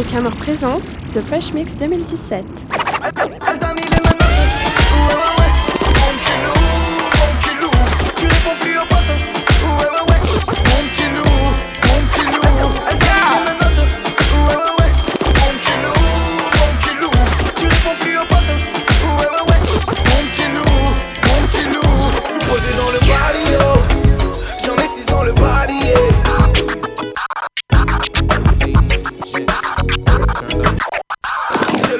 me présente The Fresh Mix 2017.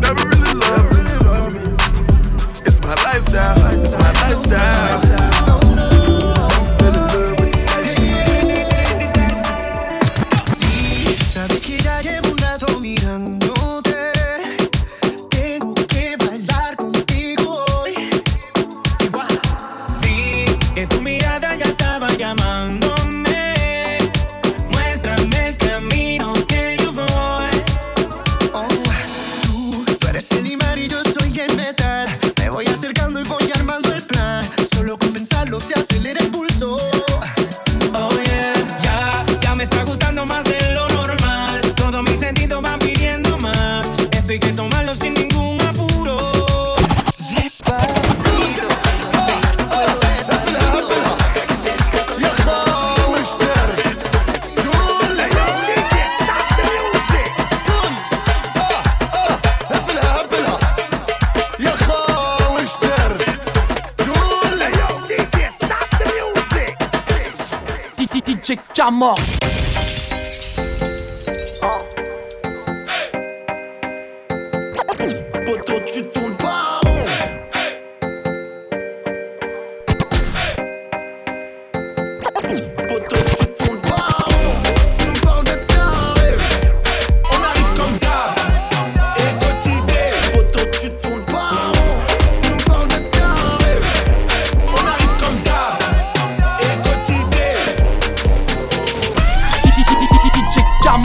Never really loved me. It's my lifestyle. It's my lifestyle. Sabes que ya llevo un rato mirándote. Tengo que bailar contigo hoy. Wow. Vi que tu mirada ya estaba llamando. Elimar y yo soy el metal. Me voy acercando y voy armando el plan. Solo con pensarlo se acelera el pulso. Oh yeah, ya, ya me está gustando. çıkacağım o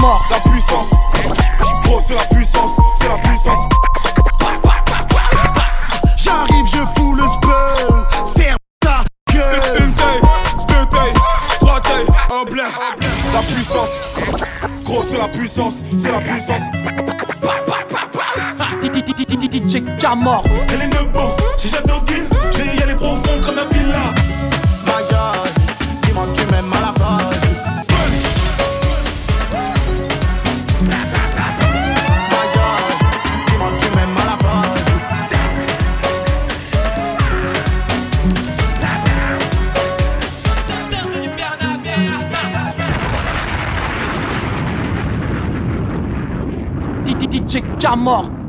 mort. La puissance, gros, c'est la puissance, c'est la puissance. J'arrive, je fous le spell. Ferme ta gueule. Une taille, deux tailles, trois tailles, un blin. La puissance, gros, c'est la puissance, c'est la puissance. Check à mort. Elle est neuf si j'ai Titi mort